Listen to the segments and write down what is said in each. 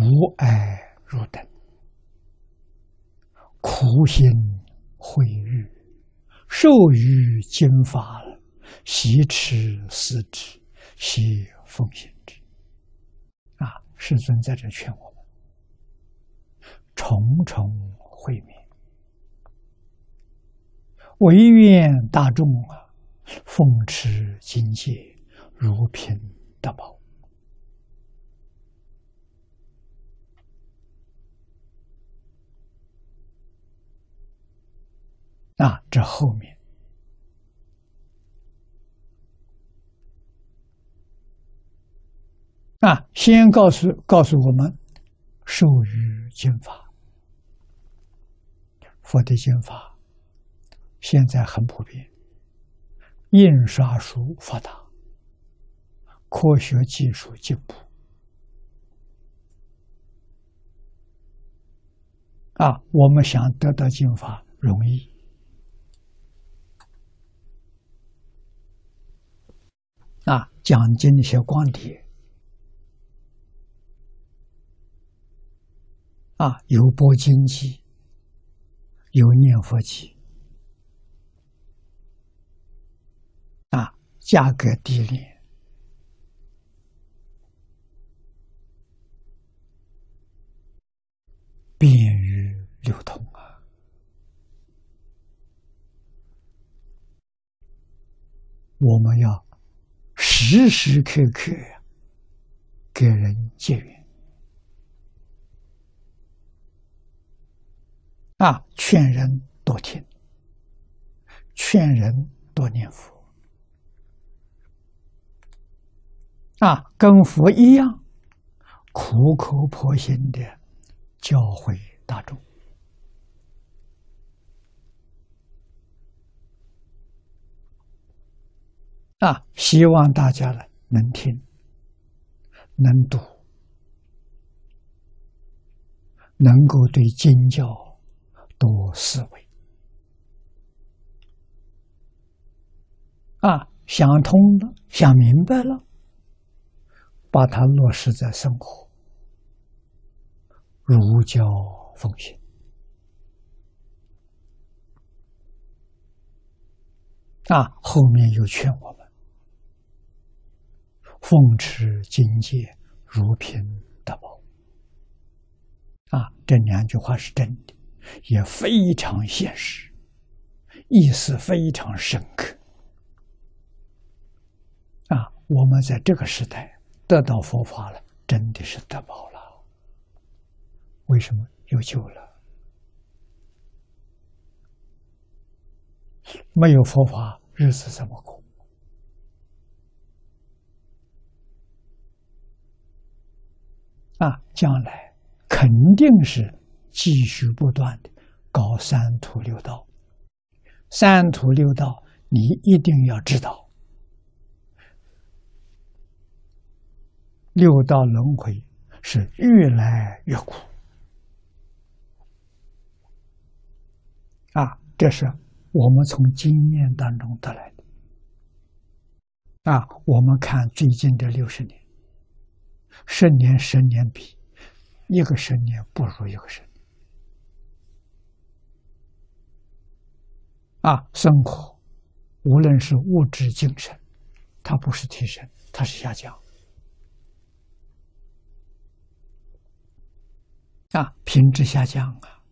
无爱如等，苦心慧日，受于经法，习持思之，悉奉行之。啊，世尊在这劝我们，重重慧命，唯愿大众啊，奉持经戒，如品德宝。啊，这后面啊，先告诉告诉我们，授予经法，佛的经法现在很普遍，印刷术发达，科学技术进步，啊，我们想得到经法容易。啊，讲经那些光碟，啊，有播经机，有念佛机，啊，价格低廉，便于流通啊，我们要。时时刻刻给人结缘啊，劝人多听，劝人多念佛啊，跟佛一样苦口婆心的教诲大众。啊，希望大家呢能听，能读，能够对经教多思维。啊，想通了，想明白了，把它落实在生活，如教奉行。啊，后面又劝我们。奉持境界如品德宝啊，这两句话是真的，也非常现实，意思非常深刻啊。我们在这个时代得到佛法了，真的是得宝了。为什么有救了？没有佛法，日子怎么过？啊，将来肯定是继续不断的搞三途六道。三途六道，你一定要知道，六道轮回是越来越苦。啊，这是我们从经验当中得来的。啊，我们看最近这六十年。十年十年比，一个十年不如一个十年。啊，生活无论是物质、精神，它不是提升，它是下降。啊，品质下降啊！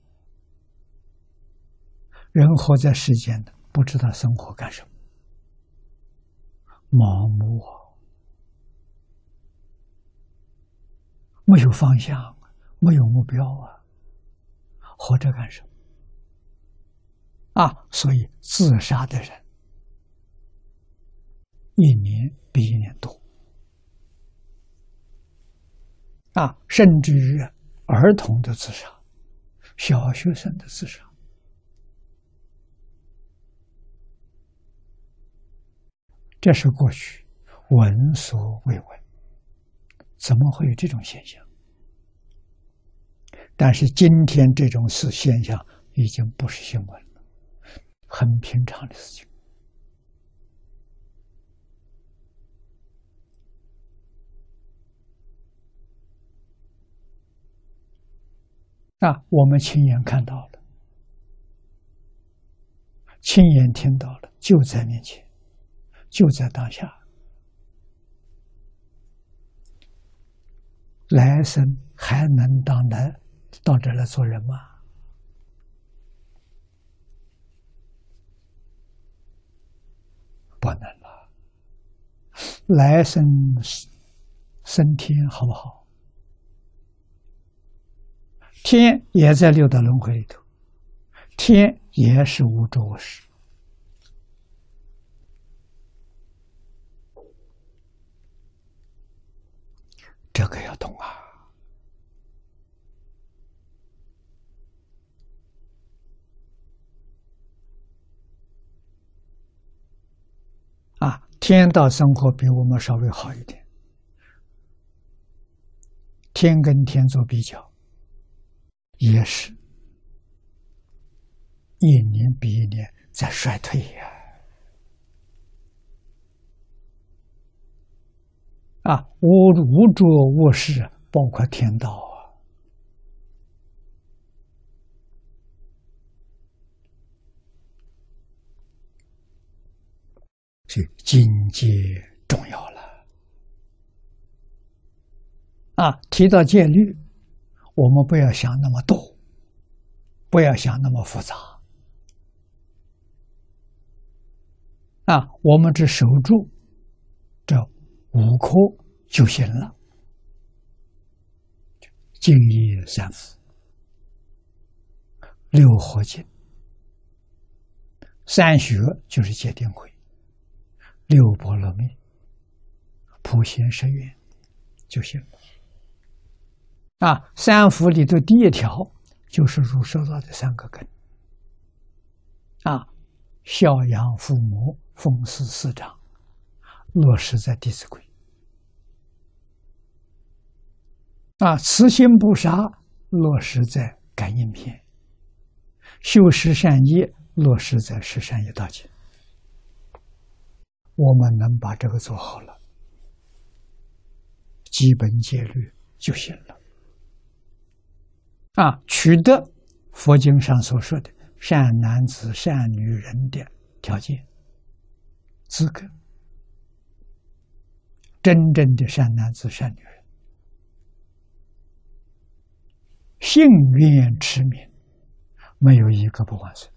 人活在世间的，不知道生活干什么，盲目啊！没有方向，没有目标啊！活着干什么？啊！所以自杀的人一年比一年多啊！甚至于儿童的自杀，小学生的自杀，这是过去闻所未闻。怎么会有这种现象？但是今天这种事现象已经不是新闻了，很平常的事情。啊，我们亲眼看到了，亲眼听到了，就在面前，就在当下。来生还能当来到这来做人吗？不能了。来生升天好不好？天也在六道轮回里头，天也是无着无始，这个要懂啊！啊，天道生活比我们稍微好一点，天跟天做比较。也是一年比一年在衰退呀！啊，无无着无事，包括天道啊，所以境界重要了。啊，提到戒律。我们不要想那么多，不要想那么复杂，啊，我们只守住这五颗就行了。敬业三福，六合敬，三学就是戒定慧，六波罗蜜，普贤十愿就行了。啊，三福里的第一条就是入受道的三个根。啊，孝养父母，奉事师长，落实在《弟子规》。啊，慈心不杀，落实在《感应篇》。修十善业，落实在《十善业道经》。我们能把这个做好了，基本戒律就行了。啊，取得佛经上所说的善男子、善女人的条件、资格，真正的善男子、善女人，幸愿持名，没有一个不完成。